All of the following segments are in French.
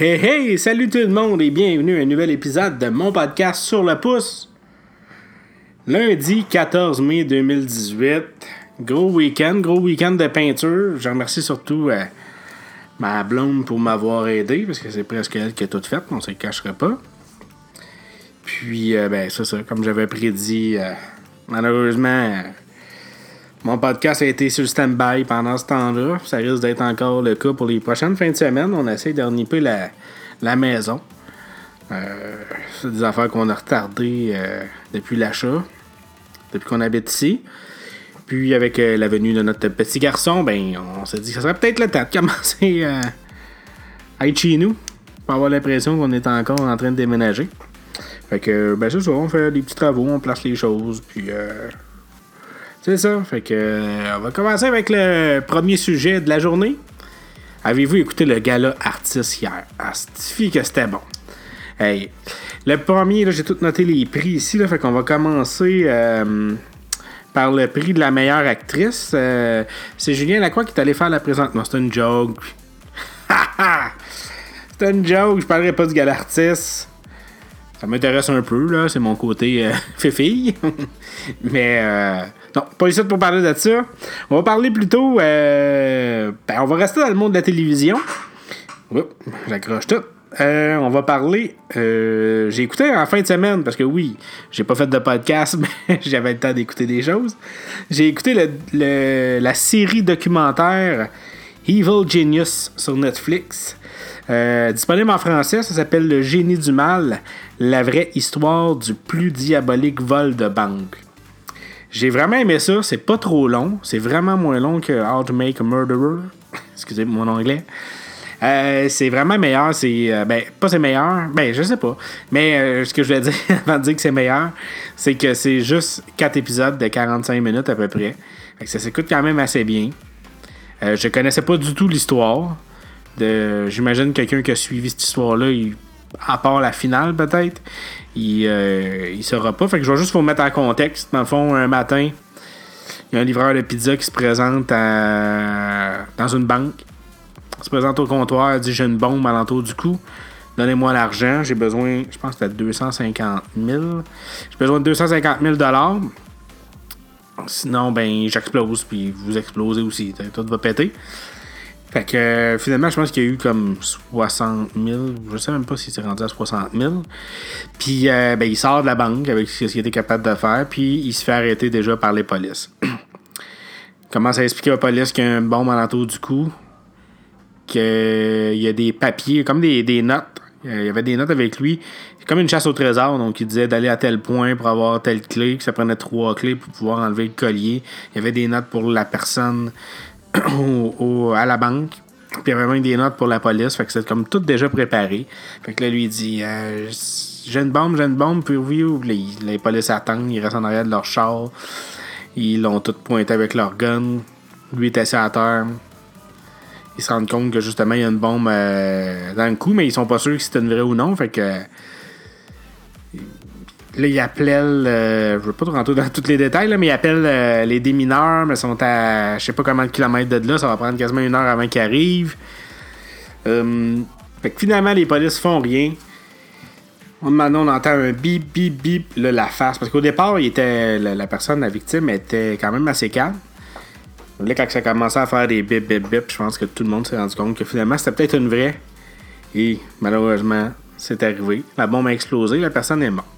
Hey hey, salut tout le monde et bienvenue à un nouvel épisode de mon podcast sur le pouce. Lundi 14 mai 2018, gros week-end, gros week-end de peinture. Je remercie surtout euh, ma blonde pour m'avoir aidé parce que c'est presque elle qui a tout fait, on ne se cachera pas. Puis, euh, ben, c'est ça, comme j'avais prédit, euh, malheureusement, mon podcast a été sur stand-by pendant ce temps-là. Ça risque d'être encore le cas pour les prochaines fins de semaine. On essaie d'orniper la, la maison. Euh, c'est des affaires qu'on a retardées euh, depuis l'achat, depuis qu'on habite ici. Puis avec euh, la venue de notre petit garçon, ben on s'est dit que ça serait peut-être le temps de commencer à être chez nous. Pour avoir l'impression qu'on est encore en train de déménager. Fait que ben c'est ça, on fait des petits travaux, on place les choses, puis c'est ça. Fait que euh, on va commencer avec le premier sujet de la journée. Avez-vous écouté le gala artiste hier? Ah, fille que c'était bon? Hey. Le premier, j'ai tout noté les prix ici, là, fait qu'on va commencer euh, par le prix de la meilleure actrice. Euh, c'est Julien Lacroix qui est allé faire la présentation. C'est une joke. c'est une joke, je parlerai pas du gala artiste. Ça m'intéresse un peu, là. C'est mon côté euh, fille Mais non, pas ici pour parler de ça. On va parler plutôt. Euh, ben, on va rester dans le monde de la télévision. j'accroche tout. Euh, on va parler. Euh, j'ai écouté en fin de semaine parce que oui, j'ai pas fait de podcast, mais j'avais le temps d'écouter des choses. J'ai écouté la série documentaire Evil Genius sur Netflix. disponible en français, ça s'appelle Le génie du mal, la vraie histoire du plus diabolique vol de banque. J'ai vraiment aimé ça. C'est pas trop long. C'est vraiment moins long que How to Make a Murderer. Excusez mon anglais. Euh, c'est vraiment meilleur. C'est. Euh, ben, pas c'est meilleur. Ben, je sais pas. Mais euh, ce que je voulais dire avant de dire que c'est meilleur, c'est que c'est juste 4 épisodes de 45 minutes à peu près. ça s'écoute quand même assez bien. je connaissais pas du tout l'histoire. J'imagine quelqu'un qui a suivi cette histoire-là, à part la finale peut-être, il, euh, il sera pas. Fait que je vais juste vous mettre en contexte. Dans le fond, un matin, il y a un livreur de pizza qui se présente dans une banque. Il se présente au comptoir, il dit J'ai une bombe à l'entour du cou. Donnez-moi l'argent. J'ai besoin, je pense que c'était 250 000. J'ai besoin de 250 000 Sinon, ben, j'explose, puis vous explosez aussi. Tout va péter. Fait que euh, finalement, je pense qu'il y a eu comme 60 000. Je sais même pas s'il s'est rendu à 60 000. Puis euh, ben, il sort de la banque avec ce qu'il était capable de faire. Puis il se fait arrêter déjà par les polices. commence à expliquer aux polices qu'il y a une bombe l'entour du cou? Qu'il y a des papiers, comme des, des notes. Il y avait des notes avec lui. C'est comme une chasse au trésor. Donc, il disait d'aller à tel point pour avoir telle clé. Que ça prenait trois clés pour pouvoir enlever le collier. Il y avait des notes pour la personne à la banque. Puis il y avait même des notes pour la police. Fait que c'est comme tout déjà préparé. Fait que là, lui, il dit euh, J'ai une bombe, j'ai une bombe. Puis oui, les, les polices attendent. Ils restent en arrière de leur char. Ils l'ont tout pointé avec leur gun. Lui est assis à terre. Ils se rendent compte que justement, il y a une bombe euh, dans le cou, mais ils sont pas sûrs si c'était une vraie ou non. Fait que Là, il appelle, euh, je veux pas rentrer dans tous les détails, mais il appelle euh, les démineurs, mais ils sont à je sais pas combien de kilomètres de là, ça va prendre quasiment une heure avant qu'ils arrivent. Euh, fait que finalement, les polices font rien. Maintenant, on entend un bip, bip, bip, là, la face. Parce qu'au départ, il était, la, personne, la victime, était quand même assez calme. Là, quand ça commençait à faire des bip, bip, bip, je pense que tout le monde s'est rendu compte que finalement, c'était peut-être une vraie. Et malheureusement, c'est arrivé. La bombe a explosé, la personne est morte.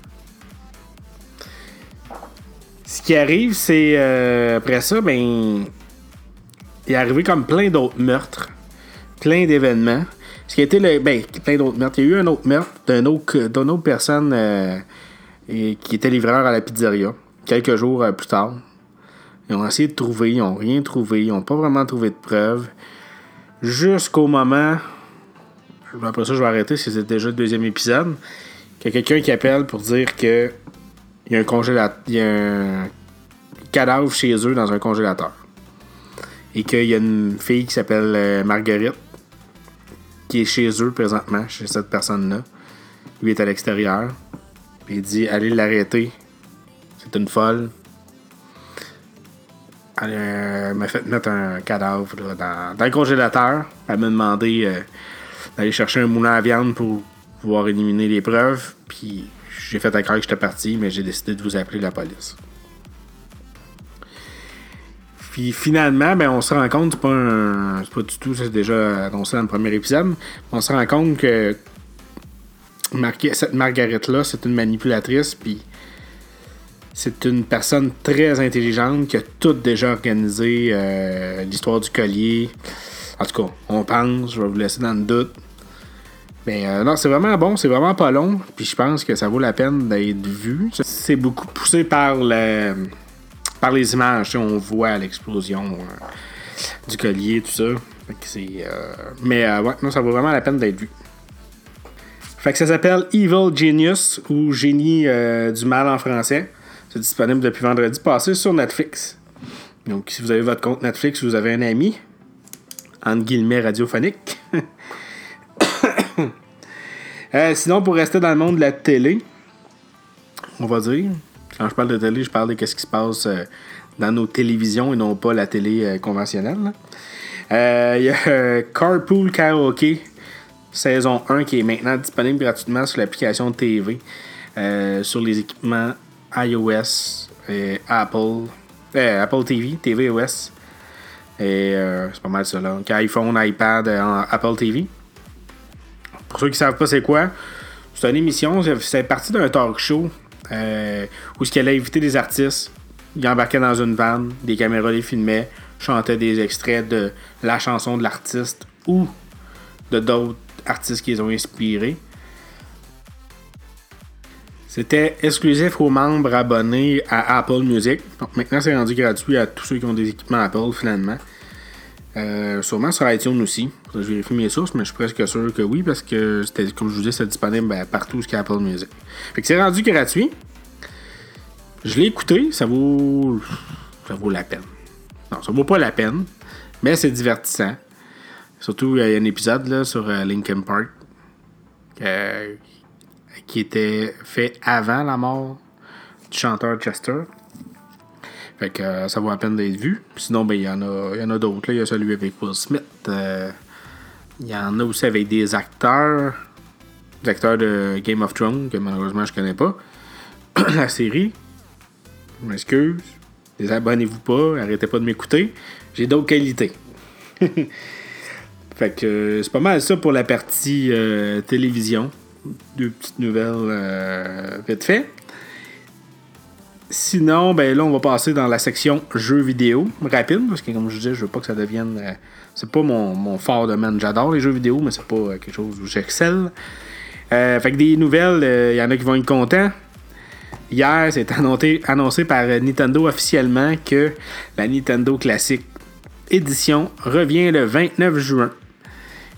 Ce qui arrive, c'est euh, après ça, ben, il est arrivé comme plein d'autres meurtres, plein d'événements. Ce qui a été le, ben, plein d'autres meurtres. Il y a eu un autre meurtre d'une autre, autre, personne euh, qui était livreur à la pizzeria, quelques jours euh, plus tard. Ils ont essayé de trouver, ils n'ont rien trouvé, ils n'ont pas vraiment trouvé de preuves. Jusqu'au moment, après ça, je vais arrêter c'est déjà le deuxième épisode, qu'il y a quelqu'un qui appelle pour dire que il y a un congélateur. Il y a un cadavre chez eux dans un congélateur. Et qu'il y a une fille qui s'appelle euh, Marguerite qui est chez eux présentement, chez cette personne-là. Lui est à l'extérieur. Il dit Allez l'arrêter. C'est une folle. Elle m'a fait mettre un cadavre dans, le congélateur. Elle m'a demandé euh, d'aller chercher un moulin à viande pour pouvoir éliminer les preuves. Puis j'ai fait à croire que j'étais parti, mais j'ai décidé de vous appeler la police. Puis finalement, ben, on se rend compte, c'est pas, un, pas du tout, c'est déjà annoncé dans le premier épisode, on se rend compte que cette Margaret-là, c'est une manipulatrice, puis c'est une personne très intelligente qui a tout déjà organisé euh, l'histoire du collier. En tout cas, on pense, je vais vous laisser dans le doute. Mais euh, non, c'est vraiment bon, c'est vraiment pas long, puis je pense que ça vaut la peine d'être vu. C'est beaucoup poussé par le par les images, on voit l'explosion euh, du collier, tout ça. Euh, mais euh, ouais, non, ça vaut vraiment la peine d'être vu. Fait que ça s'appelle Evil Genius ou Génie du mal en français. C'est disponible depuis vendredi passé sur Netflix. Donc, si vous avez votre compte Netflix, vous avez un ami, entre guillemets radiophonique. sinon, pour rester dans le monde de la télé, on va dire, quand je parle de télé, je parle de ce qui se passe euh, dans nos télévisions et non pas la télé euh, conventionnelle. Euh, il y a Carpool Karaoke, saison 1, qui est maintenant disponible gratuitement sur l'application TV, sur les équipements iOS et Apple, Apple TV, tvOS. Et c'est pas mal ça là. Donc, iPhone, iPad, Apple TV. Pour ceux qui ne savent pas c'est quoi, c'est une émission, c'est parti d'un talk show euh, où ce qu'elle a invité des artistes. Il embarquait dans une van, des caméras les filmaient, chantait des extraits de la chanson de l'artiste ou de d'autres artistes qui les ont inspirés. C'était exclusif aux membres abonnés à Apple Music. maintenant, c'est rendu gratuit à tous ceux qui ont des équipements Apple, finalement. Euh, sûrement sur iTunes aussi. Je vérifie mes sources, mais je suis presque sûr que oui, parce que comme je vous dis, c'est disponible ben, partout ce Apple Music. Fait que c'est rendu gratuit. Je l'ai écouté, ça vaut. Ça vaut la peine. Non, ça vaut pas la peine, mais c'est divertissant. Surtout, il y a un épisode là, sur euh, Linkin Park euh, qui était fait avant la mort du chanteur Chester. Fait que euh, ça vaut la peine d'être vu. Sinon, ben, il y en a, y en a d'autres. Il y a celui avec Will Smith. Euh, il y en a aussi avec des acteurs. Des acteurs de Game of Thrones, que malheureusement je connais pas. la série. Je m'excuse. Désabonnez-vous pas. Arrêtez pas de m'écouter. J'ai d'autres qualités. fait que euh, c'est pas mal ça pour la partie télévision. Deux petites nouvelles vite fait. Sinon, ben là, on va passer dans la section jeux vidéo rapide, parce que comme je disais, je veux pas que ça devienne. Euh, c'est pas mon, mon fort domaine. J'adore les jeux vidéo, mais c'est pas euh, quelque chose où j'excelle. Euh, fait que des nouvelles, il y en a qui vont être contents. Hier, c'est annoncé, annoncé par Nintendo officiellement que la Nintendo Classic Edition revient le 29 juin.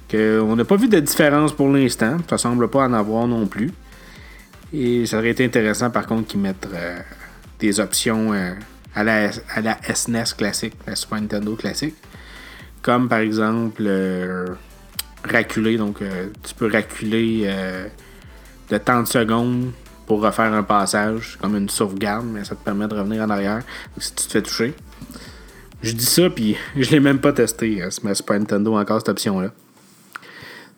Que on n'a pas vu de différence pour l'instant. Ça semble pas en avoir non plus. Et ça aurait été intéressant par contre qu'ils mettent des options euh, à, la, à la SNES e classique, la Super Nintendo classique. Comme par exemple euh, raculer, donc euh, tu peux raculer de tant de secondes pour refaire un passage, comme une sauvegarde, mais ça te permet de revenir en arrière si tu te fais toucher. Je dis ça, puis je l'ai même pas testé, ma Super Nintendo, encore cette option-là.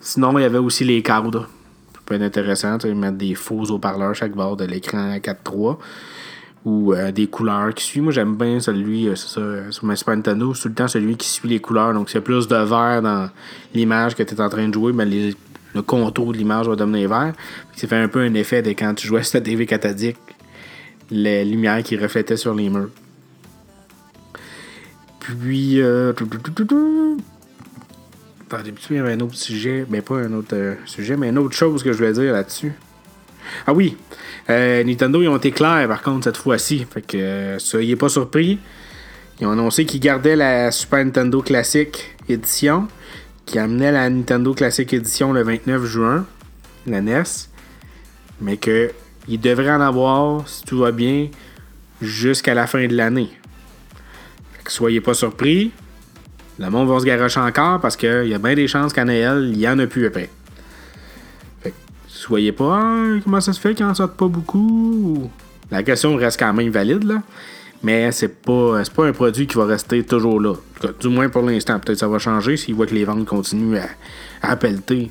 Sinon, il y avait aussi les cadres. Peut être intéressant, tu mettre des faux haut-parleurs chaque bord de l'écran 4.3 ou euh, des couleurs qui suivent. Moi, j'aime bien celui, euh, c'est ça, euh, sur ma Super Nintendo, c'est tout le temps celui qui suit les couleurs. Donc, a plus de vert dans l'image que tu es en train de jouer, ben, le contour de l'image va devenir vert. Ça fait un peu un effet de quand tu jouais sur ta TV cathodique, les lumières qui reflétaient sur les murs. Puis, euh, Attendez, il y avait un autre sujet, mais ben, pas un autre sujet, mais une autre chose que je voulais dire là-dessus. Ah oui, euh, Nintendo, ils ont été clairs par contre cette fois-ci. Fait que euh, soyez pas surpris. Ils ont annoncé qu'ils gardaient la Super Nintendo Classic Edition, qui amenait la Nintendo Classic Edition le 29 juin, la NES, mais qu'ils devraient en avoir, si tout va bien, jusqu'à la fin de l'année. Fait que soyez pas surpris. Le monde va se garocher encore parce qu'il y a bien des chances qu'à Noël, il y en a plus après soyez pas, comment ça se fait qu'il en sorte pas beaucoup? La question reste quand même valide, là. Mais c'est pas, pas un produit qui va rester toujours là. Du moins pour l'instant. Peut-être ça va changer s'ils voient que les ventes continuent à, à pelleter.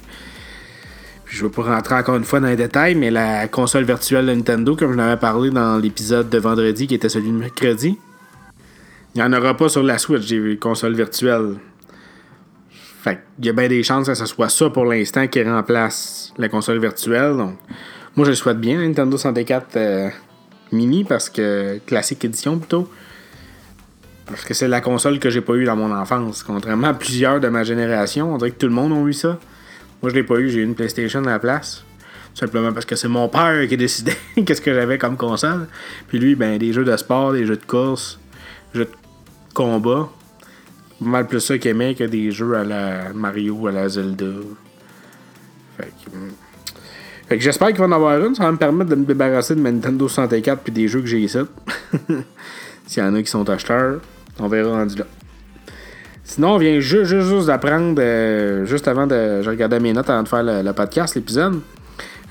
Puis je veux pas rentrer encore une fois dans les détails, mais la console virtuelle de Nintendo, comme je l'avais parlé dans l'épisode de vendredi qui était celui de mercredi, il n'y en aura pas sur la Switch des consoles virtuelles. Fait il y a bien des chances que ce soit ça pour l'instant qui remplace la console virtuelle. Donc, moi, je le souhaite bien, Nintendo 64 euh, Mini, parce que classique édition plutôt. Parce que c'est la console que j'ai pas eu dans mon enfance. Contrairement à plusieurs de ma génération, on dirait que tout le monde a eu ça. Moi, je l'ai pas eu, j'ai eu une PlayStation à la place. Simplement parce que c'est mon père qui a décidé qu'est-ce que j'avais comme console. Puis lui, ben, des jeux de sport, des jeux de course, des jeux de combat. Mal plus ça qu'il aimait que des jeux à la Mario, à la Zelda. Fait que, hmm. fait que j'espère qu'il va en avoir une. Ça va me permettre de me débarrasser de ma Nintendo 64 puis des jeux que j'ai ici. S'il y en a qui sont acheteurs, on verra rendu là. Sinon, on vient juste, juste, d'apprendre, euh, juste avant de. Je regardais mes notes avant de faire le, podcast, l'épisode.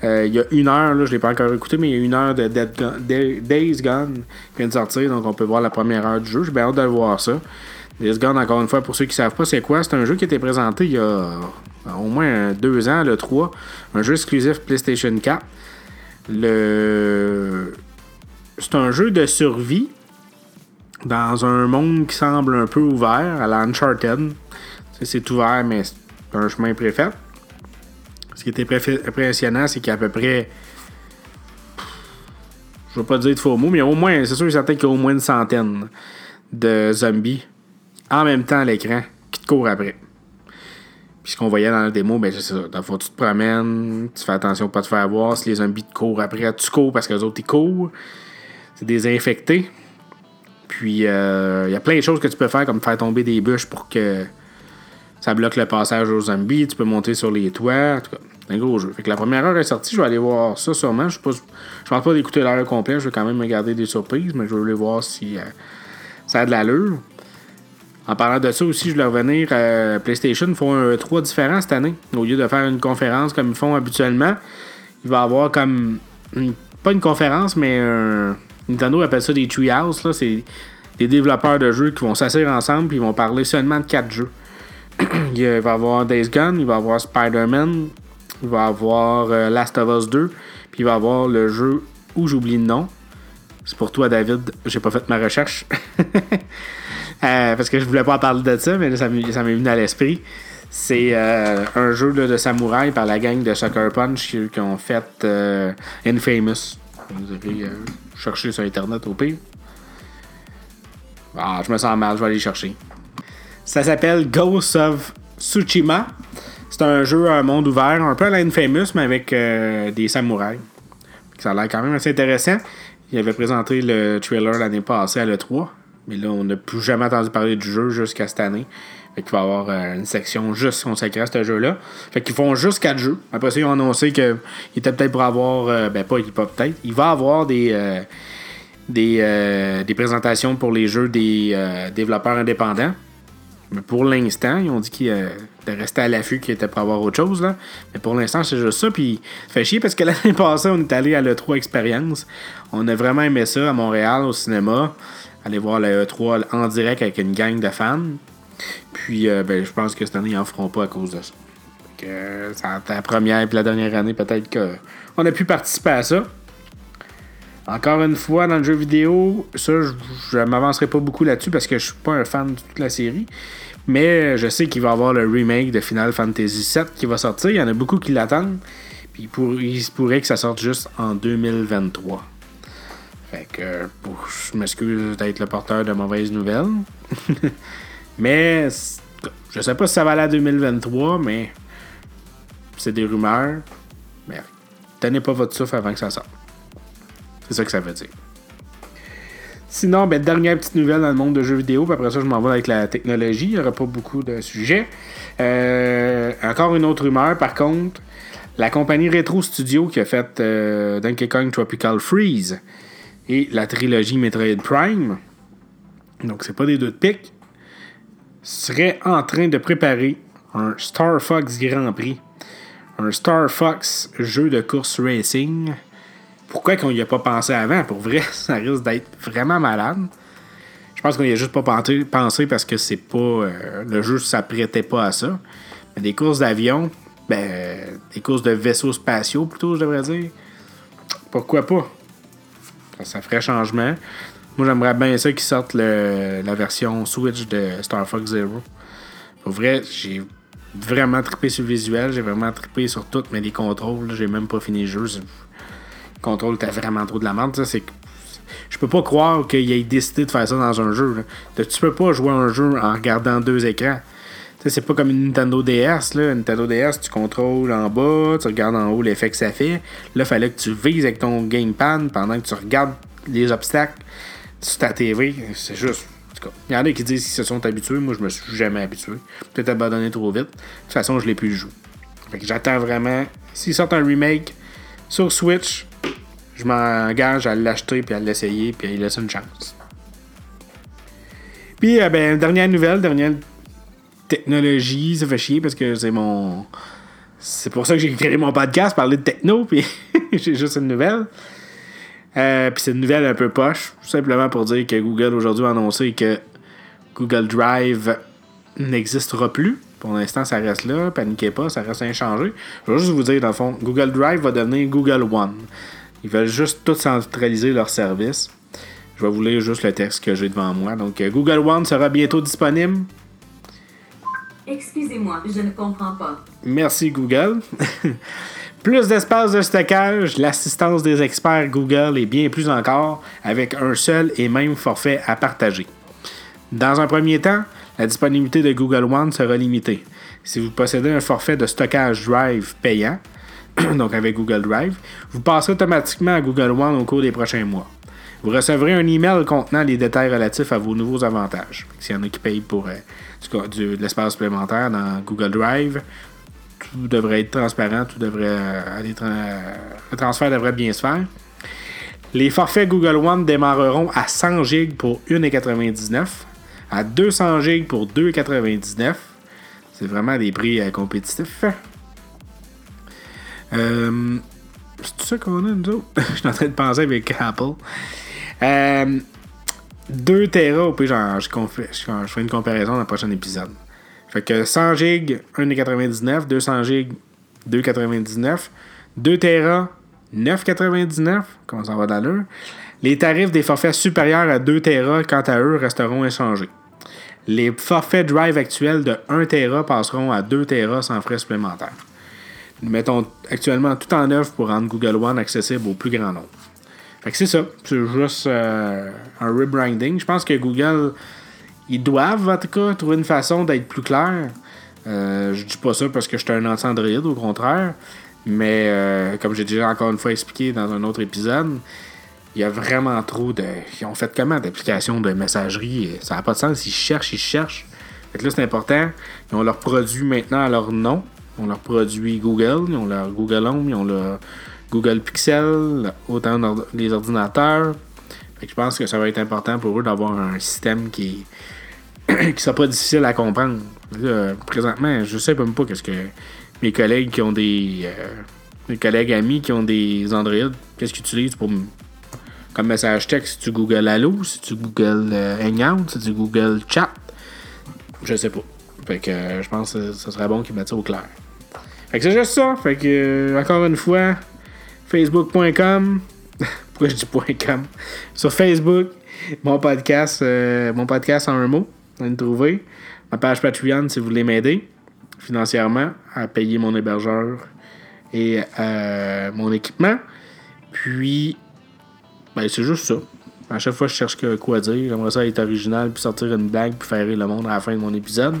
Euh, il y a une heure, là, je ne l'ai pas encore écouté, mais il y a une heure de Days Gone qui vient de sortir, donc on peut voir la première heure du jeu. J'ai bien hâte de voir ça. Days Gone, encore une fois, pour ceux qui ne savent pas c'est quoi, c'est un jeu qui a été présenté il y a au moins deux ans, le 3. Un jeu exclusif PlayStation 4. Le... C'est un jeu de survie dans un monde qui semble un peu ouvert, à la Uncharted. C'est ouvert, mais c'est un chemin préfet. Ce qui était impressionnant, c'est qu'il y a à peu près. Je veux pas dire de faux mots, mais au moins, c'est sûr et certain qu'il y a au moins une centaine de zombies en même temps à l'écran qui te courent après. Puis ce qu'on voyait dans la démo, ben c'est ça. Dans tu te promènes, tu fais attention de pas te faire voir. Si les zombies te courent après, tu cours parce que les autres ils courent. C'est désinfecté. Puis, il euh, y a plein de choses que tu peux faire, comme faire tomber des bûches pour que ça bloque le passage aux zombies. Tu peux monter sur les toits. En tout cas, c'est un gros jeu. Fait que la première heure est sortie, je vais aller voir ça sûrement. Je ne pense pas d'écouter l'heure complète. Je vais quand même regarder des surprises, mais je vais aller voir si euh, ça a de l'allure. En parlant de ça aussi, je voulais revenir. Euh, PlayStation font un 3 différent cette année. Au lieu de faire une conférence comme ils font habituellement, il va avoir comme. pas une conférence, mais un Nintendo appelle ça des treehouse. C'est des développeurs de jeux qui vont s'asseoir ensemble et ils vont parler seulement de quatre jeux. il va y avoir Days Gone, il va y avoir Spider-Man, il va y avoir euh, Last of Us 2, puis il va y avoir le jeu où j'oublie le nom. C'est pour toi, David. J'ai pas fait ma recherche. Euh, parce que je voulais pas parler de ça, mais là, ça m'est venu à l'esprit. C'est euh, un jeu de samouraï par la gang de Sucker Punch qui, ont fait Infamous. Vous avez chercher sur Internet au pire. Ah, je me sens mal, je vais aller chercher. Ça s'appelle Ghost of Tsushima. C'est un jeu à un monde ouvert, un peu à l'Infamous, mais avec euh, des samouraïs. Ça a l'air quand même assez intéressant. Il avait présenté le trailer l'année passée à l'E3. Mais là, on n'a plus jamais entendu parler du jeu jusqu'à cette année. Fait qu'il va y avoir euh, une section juste consacrée à ce jeu-là. Fait qu'ils font juste 4 jeux. Après ça, ils ont annoncé qu'il était peut-être pour avoir. Euh, ben, pas, il pas peut-être. Il va avoir des. Euh, des, des, présentations pour les jeux des développeurs indépendants. Mais pour l'instant, ils ont dit qu'ils rester à l'affût, qu'ils étaient pour avoir autre chose. Là. Mais pour l'instant, c'est juste ça. Puis, fait chier parce que l'année passée, on est allé à l'E3 Experience. On a vraiment aimé ça à Montréal, au cinéma. Aller voir l'E3 en direct avec une gang de fans. Puis, euh, ben, je pense que cette année, ils n'en feront pas à cause de ça. Que, ça la première et la dernière année, peut-être qu'on a pu participer à ça. Encore une fois, dans le jeu vidéo, ça, je ne m'avancerai pas beaucoup là-dessus parce que je suis pas un fan de toute la série. Mais je sais qu'il va y avoir le remake de Final Fantasy VII qui va sortir. Il y en a beaucoup qui l'attendent. Puis il se pourrait que ça sorte juste en 2023. Fait que je m'excuse d'être le porteur de mauvaises nouvelles. Mais je sais pas si ça va aller à 2023, mais c'est des rumeurs. Mais tenez pas votre souffle avant que ça sorte. C'est ça que ça veut dire. Sinon, ben, dernière petite nouvelle dans le monde de jeux vidéo, puis après ça, je m'en vais avec la technologie. Il n'y aura pas beaucoup de sujets. Euh, encore une autre rumeur, par contre, la compagnie Retro Studio qui a fait euh, Donkey Kong Tropical Freeze et la trilogie Metroid Prime, donc c'est pas des deux de pique, serait en train de préparer un Star Fox Grand Prix. Un Star Fox jeu de course racing. Pourquoi qu'on n'y a pas pensé avant? Pour vrai, ça risque d'être vraiment malade. pense qu'on y a juste pas pensé, pensé parce que c'est pas. euh, le jeu s'apprêtait pas à ça. Mais des courses d'avion, ben. Des courses de vaisseaux spatiaux plutôt, je devrais dire. Pourquoi pas? Ça, ferait changement. Moi, j'aimerais bien ça qu'ils sortent le- la version Switch de Star Fox Zero. Pour vrai, j'ai vraiment trippé sur le visuel, j'ai vraiment trippé sur tout, mais les contrôles, j'ai même pas fini le jeu. Le contrôle, t'as vraiment trop de la merde. ça, C'est je peux pas croire qu'il ait décidé de faire ça dans un jeu. Tu peux pas jouer un jeu en regardant deux écrans. C'est pas comme une Nintendo DS. Là. Une Nintendo DS, tu contrôles en bas, tu regardes en haut l'effet que ça fait. Là, fallait que tu vises avec ton gamepad pendant que tu regardes les obstacles sur ta TV. C'est juste. Il y en a qui disent qu'ils se sont habitués. Moi, je me suis jamais habitué. Peut-être abandonné trop vite. De toute façon, je l'ai plus joué. Fait que j'attends vraiment. S'ils sortent un remake sur Switch, je m'engage à l'acheter puis à l'essayer puis à y laisser une chance. Puis, euh, ben, dernière nouvelle, dernière technologie, ça fait chier parce que c'est mon. C'est pour ça que j'ai créé mon podcast, parler de techno, puis j'ai juste une nouvelle. Euh, puis c'est une nouvelle un peu poche, tout simplement pour dire que Google aujourd'hui a annoncé que Google Drive n'existera plus. Pour l'instant, ça reste là. Paniquez pas, ça reste inchangé. Je vais juste vous dire, dans le fond, Google Drive va devenir Google One. Ils veulent juste tout centraliser leur service. Je vais vous lire juste le texte que j'ai devant moi. Donc, Google One sera bientôt disponible. Excusez-moi, je ne comprends pas. Merci Google. plus d'espace de stockage, l'assistance des experts Google et bien plus encore avec un seul et même forfait à partager. Dans un premier temps, la disponibilité de Google One sera limitée. Si vous possédez un forfait de stockage Drive payant, donc avec Google Drive, vous passerez automatiquement à Google One au cours des prochains mois. Vous recevrez un email contenant les détails relatifs à vos nouveaux avantages. S'il y en a qui payent pour euh, du de l'espace supplémentaire dans Google Drive, tout devrait être transparent, tout devrait euh, aller le transfert devrait bien se faire. Les forfaits Google One démarreront à 100 GB pour 1,99 à 200 GB pour 2,99 C'est vraiment des prix euh, compétitifs. Euh, c'est tout ça qu'on a, nous autres? Je suis en train de penser avec Apple. Euh, 2 Tera, au pire, confé- je- je ferai une comparaison dans le prochain épisode. Fait que 100 GB, 1,99 200 GB, 2,99 2 Tera, 9,99 Comment ça va d'allure? Les tarifs des forfaits supérieurs à 2 Tera, quant à eux, resteront inchangés. Les forfaits Drive actuels de 1 Tera passeront à 2 Tera sans frais supplémentaires. Nous mettons actuellement tout en œuvre pour rendre Google One accessible au plus grand nombre. Fait que c'est ça. C'est juste euh, un rebranding. Je pense que Google, ils doivent en tout cas trouver une façon d'être plus clair. Euh, je dis pas ça parce que je suis un anti-Android, au contraire. Mais euh, comme j'ai déjà encore une fois expliqué dans un autre épisode, il y a vraiment trop de. Ils ont fait comment d'applications de messagerie Ça n'a pas de sens. Ils cherchent, ils cherchent. Fait que là, c'est important. Ils ont leur produit maintenant à leur nom. Ils ont leur produit Google, ils ont leur Google Home, ils ont leur Google Pixel, autant les ordinateurs. Fait que je pense que ça va être important pour eux d'avoir un système qui qui soit pas difficile à comprendre. Présentement, je sais même pas qu'est-ce que mes collègues qui ont des euh, mes collègues amis qui ont des Android, qu'est-ce qu'ils utilisent pour comme message texte, c'est-tu Google Allo, c'est-tu Google euh, Hangout, c'est-tu Google Chat? Je sais pas. Fait que euh, je pense que ce serait bon qu'ils mettent ça au clair. Fait que c'est juste ça. Fait que, euh, encore une fois, facebook.com. Pourquoi je dis .com? Sur Facebook, mon podcast, euh, mon podcast en un mot. Allez me trouver. Ma page Patreon si vous voulez m'aider financièrement à payer mon hébergeur et euh, mon équipement. Puis, ben, c'est juste ça. À chaque fois, je cherche quoi dire. J'aimerais ça être original, puis sortir une blague, puis faire rire le monde à la fin de mon épisode.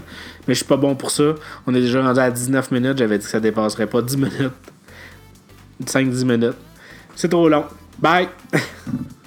Mais je suis pas bon pour ça. On est déjà rendu à 19 minutes. J'avais dit que ça dépasserait pas 10 minutes. 5-10 minutes. C'est trop long. Bye!